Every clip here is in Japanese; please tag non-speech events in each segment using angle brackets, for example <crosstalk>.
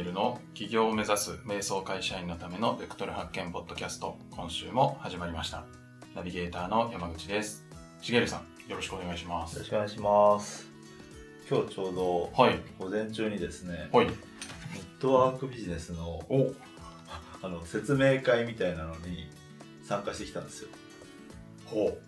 げるの起業を目指す瞑想会社員のためのベクトル発見ポッドキャスト今週も始まりました。ナビゲーターの山口です。しげるさんよろしくお願いします。よろしくお願いします。今日ちょうどはい。午前中にですね、はい。ネットワークビジネスのお。あの説明会みたいなのに参加してきたんですよ。ほ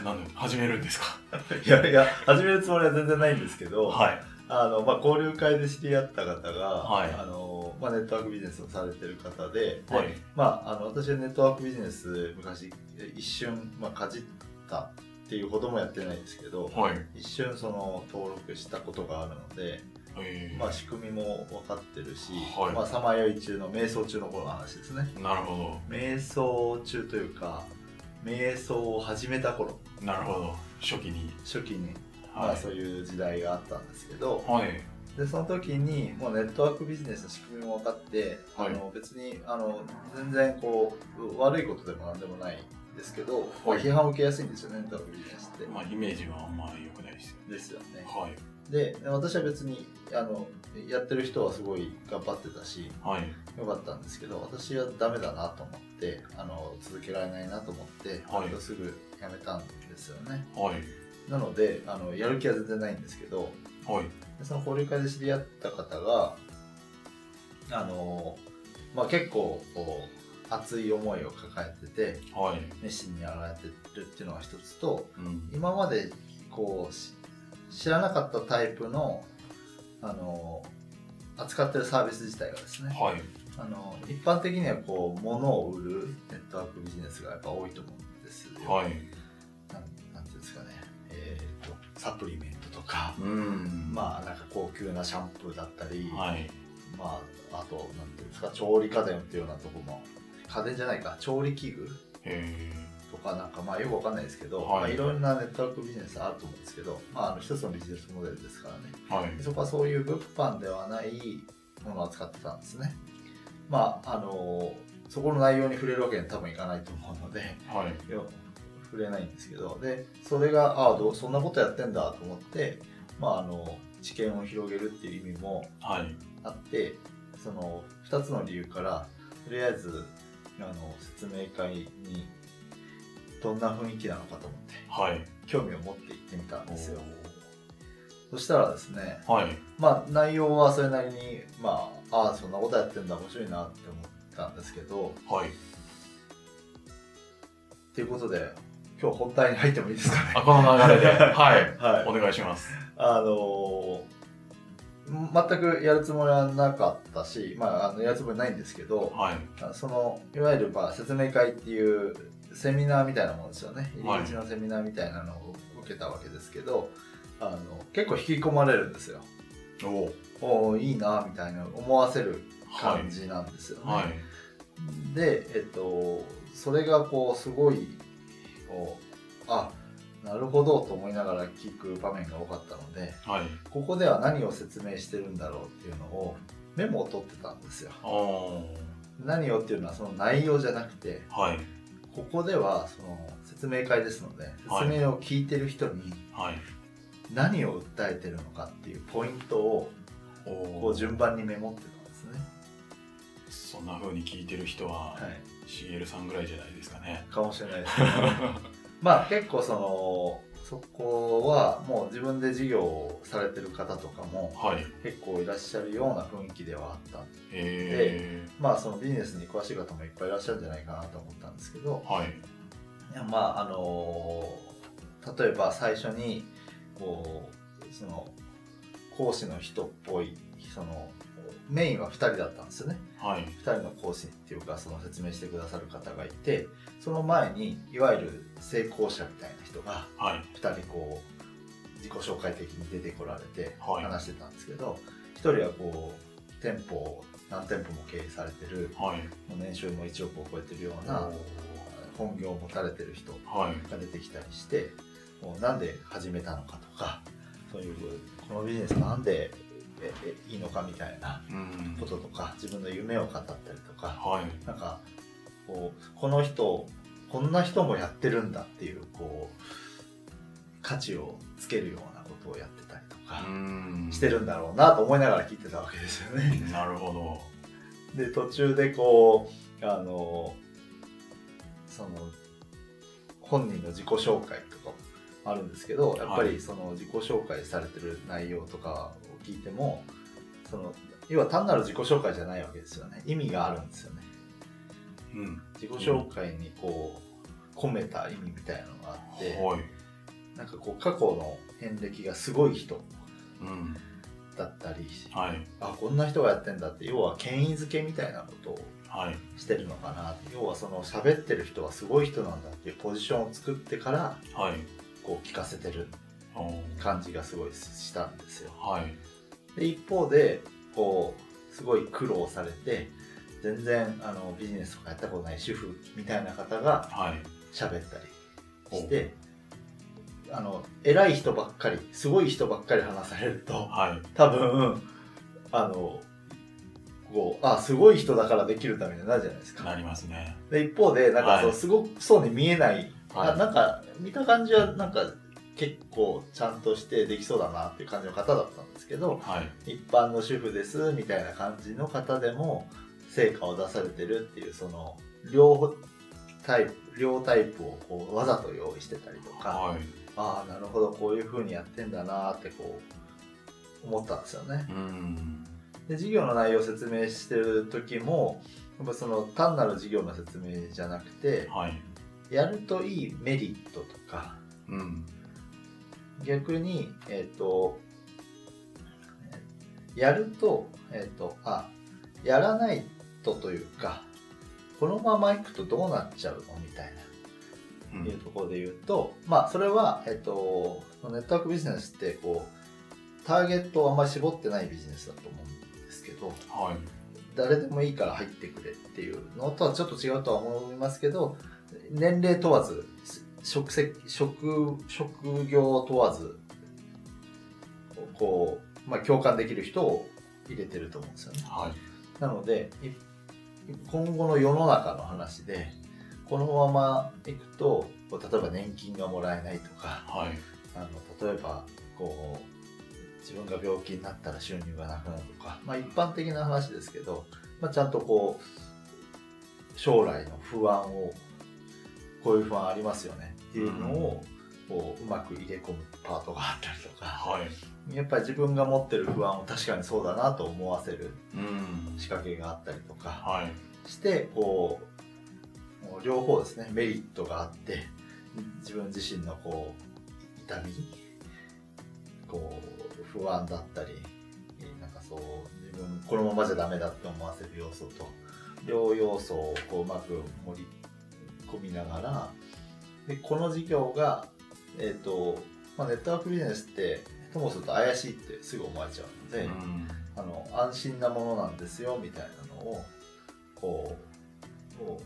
う。なんで始めるんですか？<laughs> いやいや始めるつもりは全然ないんですけど、はいあのまあ、交流会で知り合った方が、はい。あのまあ、ネットワークビジネスをされてる方でで、はい。まあ、あの私はネットワークビジネス昔一瞬、まあ、かじったっていうほどもやってないですけど、はい。一瞬その登録したことがあるので、えー。まあ、仕組みも分かってるしさまよい中の瞑想中の頃の話ですね。なるほ瞑想中というか瞑想を始めた頃。どなるほど。初期に。初期に、はいまあ、そういう時代があったんですけどはい。でその時にもうネットワークビジネスの仕組みも分かって、はい。あの別にあの全然こう悪いことでも何でもないんですけど、まあ批判を受けやすいんですよねネットワークビジネスって。まあイメージはあんまり良くないですよね。ですよね。はい。で私は別にあのやってる人はすごい頑張ってたしはい。よかったんですけど私はダメだなと思ってあの続けられないなと思って、はい。割とすぐやめたんですよね。はいなのであのやる気は全然ないんですけどはい。でその交流会で知り合った方があの、まあ、結構こう熱い思いを抱えててはい。熱心にやられてるっていうのが一つとうん。今までこうし知らなかったタイプのあの扱ってるサービス自体がですねはい。あの一般的にはこう物を売るネットワークビジネスがやっぱ多いと思うんですよ。はいサプリメントとか、うん。まあなんか高級なシャンプーだったり、はい。まああとなんていうんですか調理家電っていうようなとこも家電じゃないか調理器具へとかなんかまあよくわかんないですけど、はい。いまあ、いろんなネットワークビジネスあると思うんですけど、まあ、あの一つのビジネスモデルですからね。ーはい。そこはそういう物販ではないものを扱ってたんですね。まああのそこの内容に触れるわけには多分いかないと思うのではい。よ触れないんですけどでそれがああどうそんなことやってんだと思ってまああの知見を広げるっていう意味もはい。あってその2つの理由からとりあえずあの説明会にどんな雰囲気なのかと思ってはい。興味を持って行ってみたんですよ。そしたらですねはい。まあ内容はそれなりにまあああそんなことやってんだ面白いなって思ったんですけどはい。っていうことで今日本題に入ってもいいですかね？あこの流れで。<laughs> はい。はい。お願いします。あのー全くやるつもりはなかったし、まあ、あのやるつもりないんですけど、はい。あそのいわゆるまあ説明会っていうセミナーみたいなものですよね。はい。入り口のセミナーみたいなのを受けたわけですけど、あの結構引き込まれるんですよ。おおおいいなみたいな思わせるはい感じなんですよね、はい。でえっとそれがこうすごいこう。あなるほどと思いながら聞く場面が多かったのではい。ここでは何を説明してるんだろうっていうのをメモを取ってたんですよ。お何をっていうのはその内容じゃなくてはい。ここではその説明会ですのではい。説明を聞いてる人にはい。何を訴えてるのかっていうポイントをおこう順番にメモってたんですね。そんな風に聞いてる人ははい、CL さんぐらいじゃないですかね。かもしれないですね。<laughs> まあ結構そのそこはもう自分で事業をされてる方とかもはい。結構いらっしゃるような雰囲気ではあったへえまあそのビジネスに詳しい方もいっぱいいらっしゃるんじゃないかなと思ったんですけど。はい。いやまああの例えば最初にこうその講師の人っぽいそのメインは2人だったんですよね。はい。2人の講師っていうかその説明してくださる方がいてその前にいわゆる成功者みたいな人がはい。2人こう自己紹介的に出てこられてはい。話してたんですけど、1人はこう店舗を何店舗も経営されてるはい。年収も1億を超えてるような本業を持たれてる人はい。が出てきたりしてもうなんで始めたのかとかそういうこのビジネスなんでええいいのかみたいなうん。こととか自分の夢を語ったりとかはい。なんかこうこの人こんな人もやってるんだっていうこう価値をつけるようなことをやってたりとかうん。してるんだろうなと思いながら聞いてたわけですよね。なるほど。<laughs> で途中でこうあのその本人の自己紹介とかもあるんですけどやっぱはい。りその自己紹介されてる内容とかを聞いてもその要は単なる自己紹介じゃないわけですよね。意味があるんですよね。うん。自己紹介にこう込めた意味みたいなのがあって、はい。なんかこう過去の遍歴がすごい人うん。だったりはい。あこんな人がやってんだって要は権威づけみたいなことをはい。してるのかな。要はその喋ってる人はすごい人なんだっていうポジションを作ってからはい。こう聞かせてる感じがすごいしたんですよ。はいで一方でこうすごい苦労されて全然あのビジネスとかやったことない主婦みたいな方がはい。喋ったりしてあの偉い人ばっかりすごい人ばっかり話されるとはい。多分あのこうあすごい人だからできるためになるじゃないですか。なりますね。で一方でなんかそう、はい。すごくそうに見えない、はい。あなんか見た感じはなんか結構ちゃんとしてできそうだなっていう感じの方だったんですけどはい。一般の主婦ですみたいな感じの方でも成果を出されてるっていうその両タイプ両タイプをこうわざと用意してたりとか、はい。ああなるほどこういう風にやってんだなってこう思ったんですよね。うん。で事業の内容を説明してる時もやっぱその単なる事業の説明じゃなくてはい。やるといいメリットとかうん逆にえっ、とやるとえっ、とあやらないとというかこのままいくとどうなっちゃうのみたいうなん。いうところで言うと、まあそれはえっ、とネットワークビジネスってこうターゲットをあんまり絞ってないビジネスだと思うんですけどはい。誰でもいいから入ってくれっていうのとはちょっと違うとは思いますけど年齢問わず職責職職業問わずこう、まあ、共感できる人を入れてると思うんですよね。はい。なのでい今後の世の中の話でこのままいくと例えば年金がもらえないとかはい。あの例えばこう自分が病気になったら収入がなくなるとか、まあ、一般的な話ですけど、まあ、ちゃんとこう将来の不安をこういう不安ありますよねっていうのをこううまく入れ込むパートがあったりとか。はい。やっぱり自分が持ってる不安を確かにそうだなと思わせるうん。仕掛けがあったりとかはい。してこう両方ですねメリットがあって自分自身のこう痛みこう不安だったりなんかそう自分このままじゃダメだって思わせる要素と両要素をこううまく盛り込みながらでこの事業が、えーとまあ、ネットワークビジネスってともすると怪しいってすぐ思われちゃうので、うん。あの安心なものなんですよみたいなのをこうこ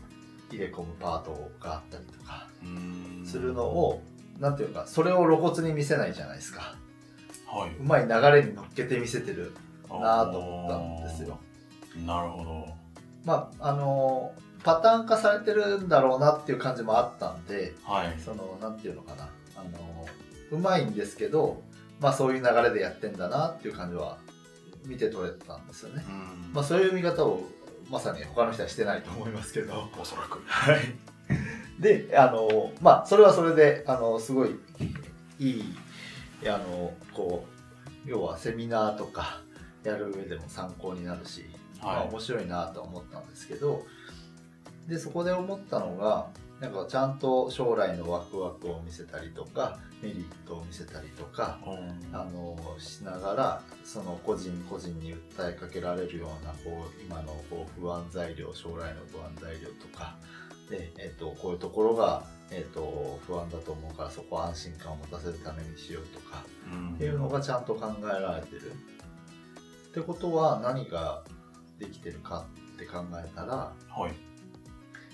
う入れ込むパートがあったりとかうん。するのを、なんていうかそれを露骨に見せないじゃないですか。はい。うまい流れに乗っけて見せてるなと思ったんですよ。なるほど。まああのパターン化されてるんだろうなっていう感じもあったんではい。そのなんていうのかな。あのうまいんですけどまあそういう流れでやってんだなっていう感じは見て取れたんですよね。うん。まあ、そういう見方をまさに他の人はしてないと思いますけど、おそらく。はい、であのまあそれはそれであのすごいいいあのこう要はセミナーとかやる上でも参考になるし、まあ、はい面白いなと思ったんですけどでそこで思ったのがなんかちゃんと将来のワクワクを見せたりとかメリットを見せたりとかうん。あのしながらその個人個人に訴えかけられるようなこう今のこう不安材料将来の不安材料とかで、えっとこういうところが、えっと不安だと思うからそこは安心感を持たせるためにしようとかうん。っていうのがちゃんと考えられてる。ってことは何ができてるかって考えたらはい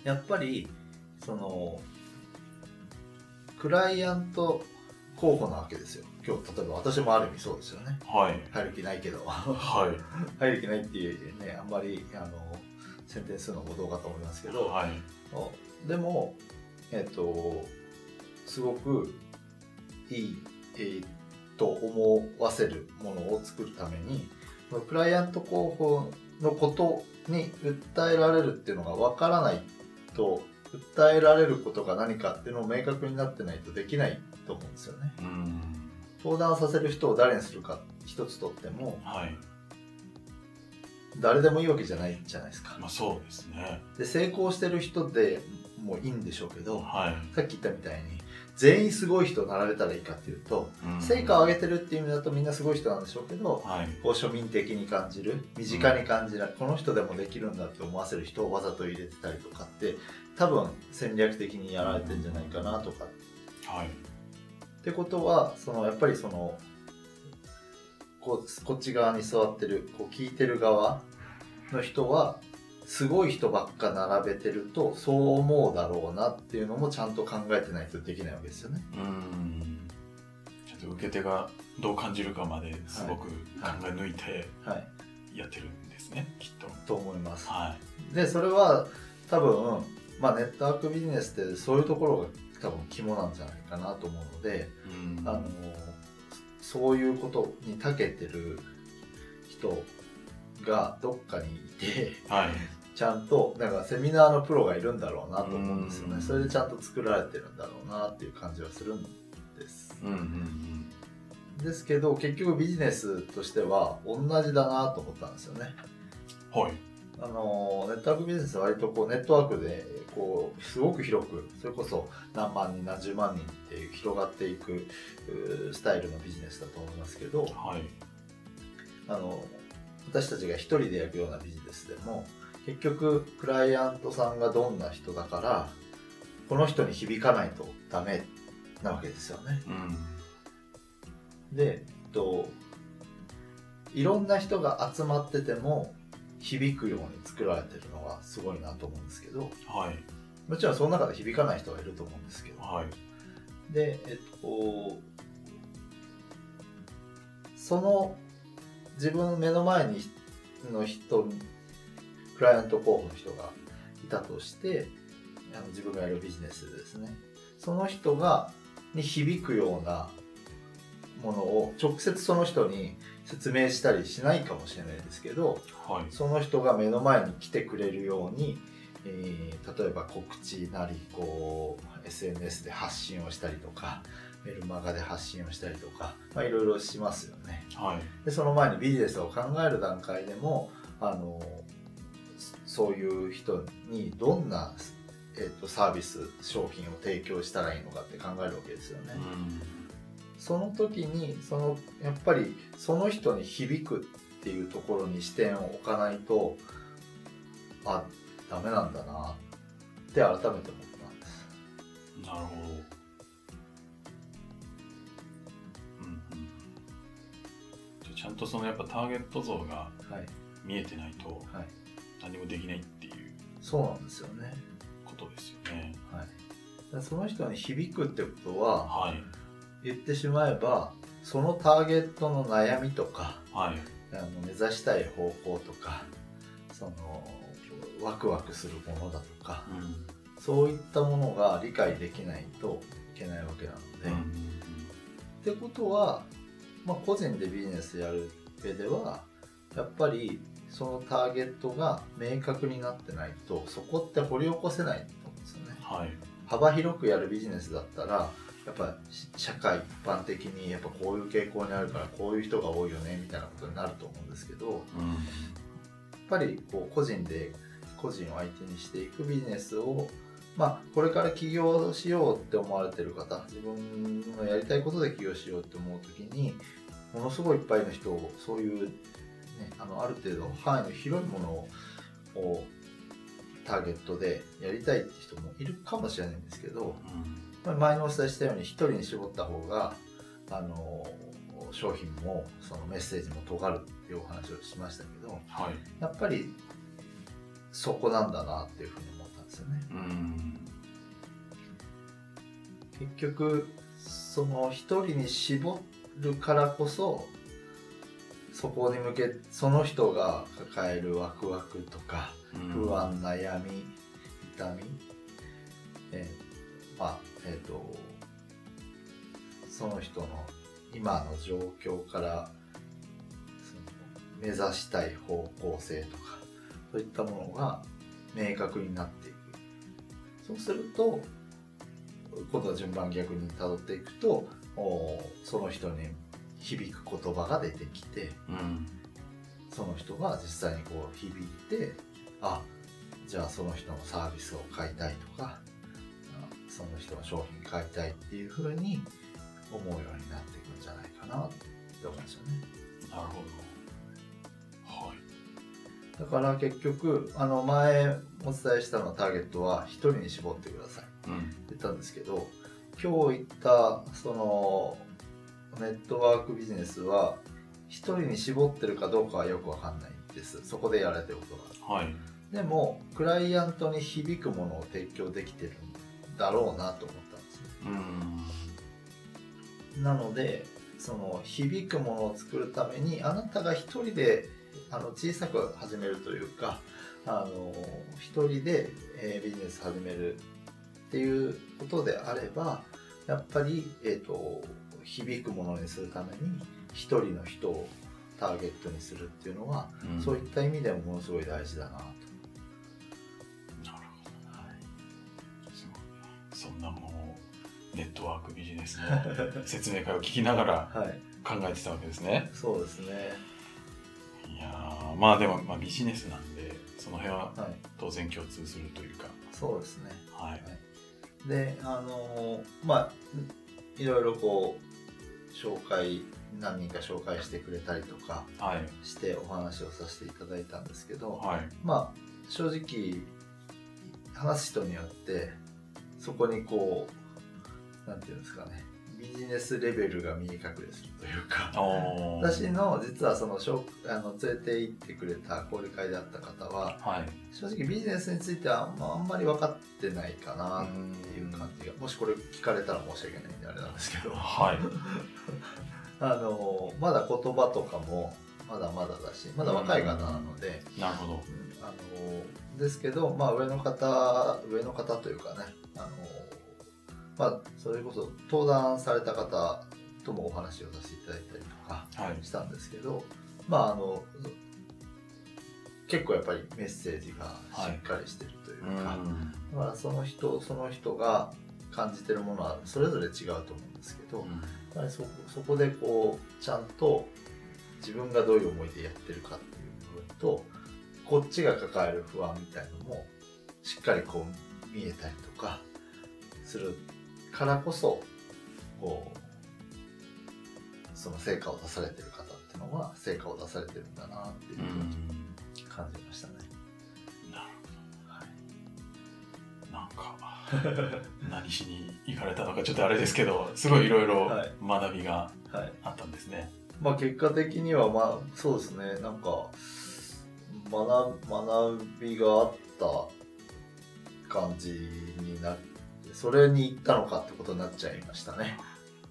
やっぱりそのクライアント候補なわけですよ。今日例えば私もある意味そうですよね。はい。入る気ないけど。はい。<laughs> 入る気ないっていうねあんまりあの宣伝するのもどうかと思いますけど、はい。でもえっ、とすごくいい、えーと思わせるものを作るためにクライアント候補のことに訴えられるっていうのが分からないと訴えられることが何かっていうのを明確になってないとできないと思うんですよね。うん相談させる人を誰にするか一つとってもはい誰でもいいわけじゃないじゃないですか。まあそうですねで成功してる人でもいいんでしょうけどはい、さっき言ったみたいに全員すごい人を並べたらいいかっていうとうん。成果を上げてるっていう意味だとみんなすごい人なんでしょうけどはい。こう庶民的に感じる身近に感じる、この人でもできるんだって思わせる人をわざと入れてたりとかって多分戦略的にやられてんじゃないかなとかはいってことはそのやっぱりそのこうこっち側に座ってるこう聞いてる側の人はすごい人ばっか並べてるとそう思うだろうなっていうのもちゃんと考えてないとできないわけですよね。うん。ちょっと受け手がどう感じるかまですごく考え抜いてはい、やってるんですね、きっと。と思います。はい。でそれは多分、まあ、ネットワークビジネスってそういうところが多分肝なんじゃないかなと思うので、うん。あのそういうことに長けてる人がどっかにいてはいちゃんとなんかセミナーのプロがいるんだろうなと思うんですようん。ねそれでちゃんと作られてるんだろうなっていう感じはするんです。うんうんですけど結局ビジネスとしては同じだなと思ったんですよね。うんはい。あのネットワークビジネスは割とこうネットワークでこうすごく広くそれこそ何万人何十万人っていう広がっていくスタイルのビジネスだと思いますけどはい。あの私たちが一人でやるようなビジネスでも結局クライアントさんがどんな人だからこの人に響かないとダメなわけですよね。うん。で、えっと、いろんな人が集まってても響くように作られてるのがすごいなと思うんですけどはい。もちろんその中で響かない人がいると思うんですけど。はい。でえっとその自分の目の前にの人にクライアント候補の人がいたとしてあの自分がやるビジネスでですね。その人がに響くようなものを直接その人に説明したりしないかもしれないですけどはい。その人が目の前に来てくれるように、えー例えば告知なりこう SNS で発信をしたりとかメルマガで発信をしたりとかまあいろいろしますよね。はい。でその前にビジネスを考える段階でもあのそそういう人にどんな、えー、とサービス商品を提供したらいいのかって考えるわけですよね。うん。その時にそのやっぱりその人に響くっていうところに視点を置かないとあダメなんだなって改めて思ったんです。なるほど。うんうちゃんとそのやっぱターゲット像がはい。見えてないとはい、何もできないっていうそうなんですよね。ことですよね。はい、でその人に響くってことははい。言ってしまえばそのターゲットの悩みとかはい。あの目指したい方向とかそのワクワクするものだとかうん。そういったものが理解できないといけないわけなので。うん。ってことは、まあ、個人でビジネスやる上ではやっぱりそのターゲットが明確になってないとそこって掘り起こせないと思うんですよね。はい。幅広くやるビジネスだったらやっぱし社会一般的にやっぱこういう傾向にあるからこういう人が多いよねみたいなことになると思うんですけどやっうんぱりこう個人で個人を相手にしていくビジネスをまあ、これから起業しようって思われてる方自分のやりたいことで起業しようって思う時にものすごいいっぱいの人をそういう、ね、あのある程度範囲の広いものをターゲットでやりたいって人もいるかもしれないんですけど、まあ前にお伝えしたように一人に絞った方があの商品もそのメッセージも尖るっていうお話をしましたけどはい。やっぱりそこなんだなっていうふうに思ったんですよね。うん。結局その一人に絞るからこそそこに向けその人が抱えるワクワクとか不安悩み痛み、えーまあえっ、とその人の今の状況から目指したい方向性とかそういったものが明確になっていく。そうすると今度は順番逆にたどっていくとおその人に響く言葉が出てきてうんその人が実際にこう響いてあじゃあその人のサービスを買いたいとかあその人の商品買いたいっていうふうに思うようになっていくんじゃないかなって思うんですよね。なるほど。はい。だから結局あの前お伝えしたのターゲットは1人に絞ってくださいってうん言ったんですけど今日言ったそのネットワークビジネスは1人に絞ってるかどうかはよくわかんないんです。そこでやられてることが。はい。でもクライアントに響くものを提供できてるんだろうなと思ったんですねうん。なのでその響くものを作るためにあなたが一人であの小さく始めるというかあの一人で、えービジネス始めるっていうことであればやっぱり、えー、と響くものにするために一人の人をターゲットにするっていうのは、うん。そういった意味でもものすごい大事だなと。なるほど。はい。すごいそんなもうネットワークビジネスの <laughs> 説明会を聞きながらはい、考えてたわけですね。そうですね。いやーまあでも、まあ、ビジネスなんでその辺ははい、当然共通するというか。そうですね。はい。で、あのまあ、いろいろこう、紹介、何人か紹介してくれたりとかはい。してお話をさせていただいたんですけど、はい。まあ、正直、話す人によって、そこにこう、なんていうんですかね、ビジネスレベルが見え隠れするというか、私の実はそのあの連れて行ってくれた交流会であった方ははい正直ビジネスについてはあんまあんまり分かってないかなっていう感じがもしこれ聞かれたら申し訳ないんであれなんですけどはいあのまだ言葉とかもまだまだだしまだ若い方なので、なるほどうんあのですけど、まあ、上の方上の方というかねあの、まあ、それこそ登壇された方ともお話をさせていただいたりとかはい。したんですけど、まああの結構やっぱりメッセージがしっかりしてるといううか、ん。だからその人その人が感じてるものはそれぞれ違うと思うんですけど、やっぱりそそこでこうちゃんと自分がどういう思いでやってるかっていう部分とこっちが抱える不安みたいのもしっかりこう見えたりとかするからこそこうその成果を出されてる方っていうのは成果を出されてるんだなっていううんふうに感じましたね。なるはい。ほどなんか何しに行かれたのかちょっとあれですけどすごいいろいろはい。学びがはい。あったんですね、まあ結果的にはまあそうですね。なんか学学びがあった感じになってそれに行ったのかってことになっちゃいましたね。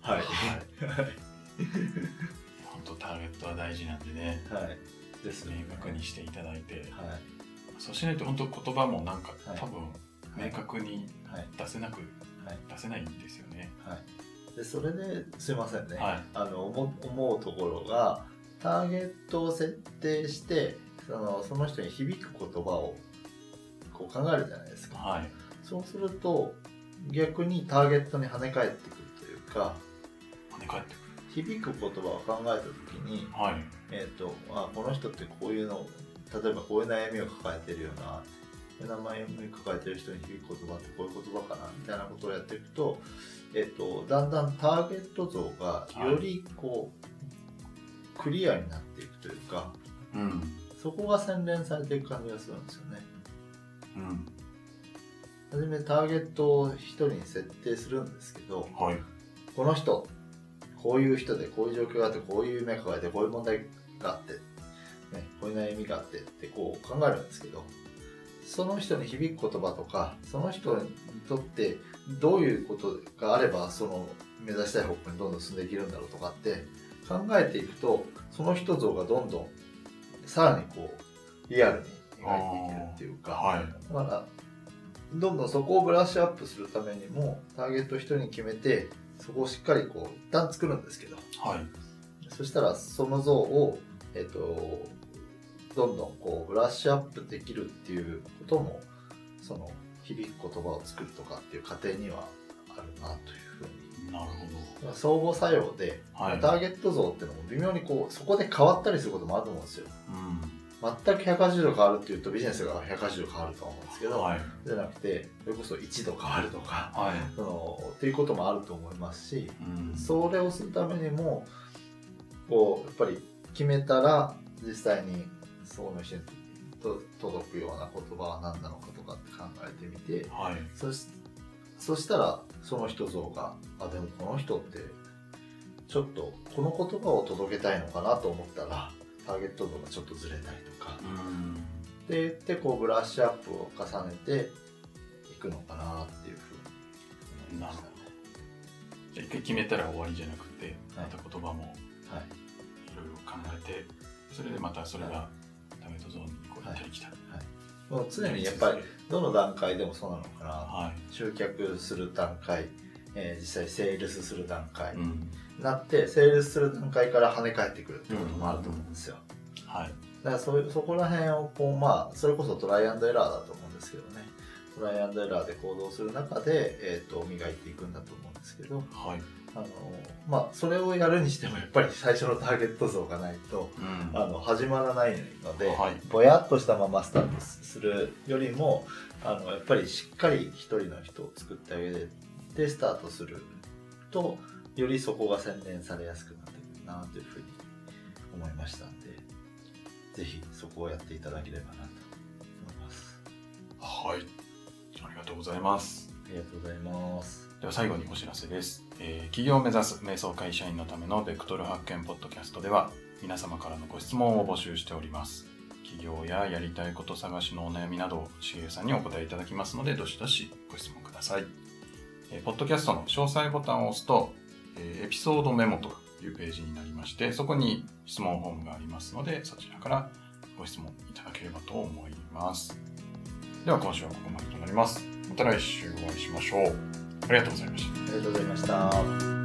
はい。本当ターゲットは大事なんでね。はい。ですね。明確にしていただいて。はい。そうしないと本当言葉もなんかはい。多分明確にはい。出せなくはい。出せないんですよね。はい。でそれですいませんね、はい。あの思思うところがターゲットを設定してそのその人に響く言葉をこう考えるじゃないですか。はい。そうすると逆にターゲットに跳ね返ってくるというか跳ね返ってく響く言葉を考えた時に、るはい。えー、とあこの人ってこういうの例えばこういう悩みを抱えてるよなこういう悩みを抱えてる人に響く言葉ってこういう言葉かなみたいなことをやっていくと,、えー、とだんだんターゲット像がよりこう、クリアになっていくというかうん。そこが洗練されていく感じがするんですよね。うんはじめターゲットを一人に設定するんですけどはい。この人こういう人でこういう状況があってこういう夢抱えてこういう問題があって、ね、こういう悩みがあってってこう考えるんですけどその人に響く言葉とかその人にとってどういうことがあればその目指したい方向にどんどん進んでいけるんだろうとかって考えていくとその人像がどんどんさらにこうリアルに描いていけるっていうか、はい。だからどんどんそこをブラッシュアップするためにもターゲットを一人に決めてそこをしっかりこう一旦作るんですけどはい。そしたらその像を、えっとどんどんこうブラッシュアップできるっていうこともその響く言葉を作るとかっていう過程にはあるなというふうになるほ相互作用で、ど。はい。ターゲット像っていうのも微妙にこうそこで変わったりすることもあると思うんですようん。全く180度変わるっていうとビジネスが180度変わるとは思うんですけど、はい。じゃなくてそれこそ1度変わるとかはい。そのっていうこともあると思いますしうん。それをするためにもこうやっぱり決めたら実際にその人にと届くような言葉は何なのかとかって考えてみてはい。そしそしたらその人像があでもこの人ってちょっとこの言葉を届けたいのかなと思ったらターゲット像がちょっとずれたりとか。うん。ででこうブラッシュアップを重ねていくのかなっていうふうに思いましたね。じゃあ一回決めたら終わりじゃなくて、まはい。た言葉もはい。いろいろ考えて、それでまたそれがターゲットゾーンにこう行ったり来た。り。もう常にやっぱりどの段階でもそうなのかな。はい。集客する段階、えー実際セールスする段階にうん。なってセールスする段階から跳ね返ってくるってこともあると思うんですよはい。だからそそこら辺をこうまあそれこそトライアンドエラーだと思うんですけどねトライアンドエラーで行動する中で、えー、と磨いていくんだと思うんですけどはい。あのまあそれをやるにしてもやっぱり最初のターゲット像がないとうん。あの始まらないので、はいぼやっとしたままスタートするよりもあのやっぱりしっかり一人の人を作ってあげてスタートするとよりそこが洗練されやすくなってくるなというふうに思いましたんでぜひそこをやっていただければなと思います。はい。ありがとうございます。ありがとうございます。では最後にお知らせです、えー企業を目指す瞑想会社員のためのベクトル発見ポッドキャストでは皆様からのご質問を募集しております。企業ややりたいこと探しのお悩みなどをしげるさんにお答えいただきますのでどしどしご質問ください、えーポッドキャストの詳細ボタンを押すと、えエピソードメモというページになりましてそこに質問フォームがありますのでそちらからご質問いただければと思います。では今週はここまでとなります。また来週お会いしましょう。ありがとうございました。ありがとうございました。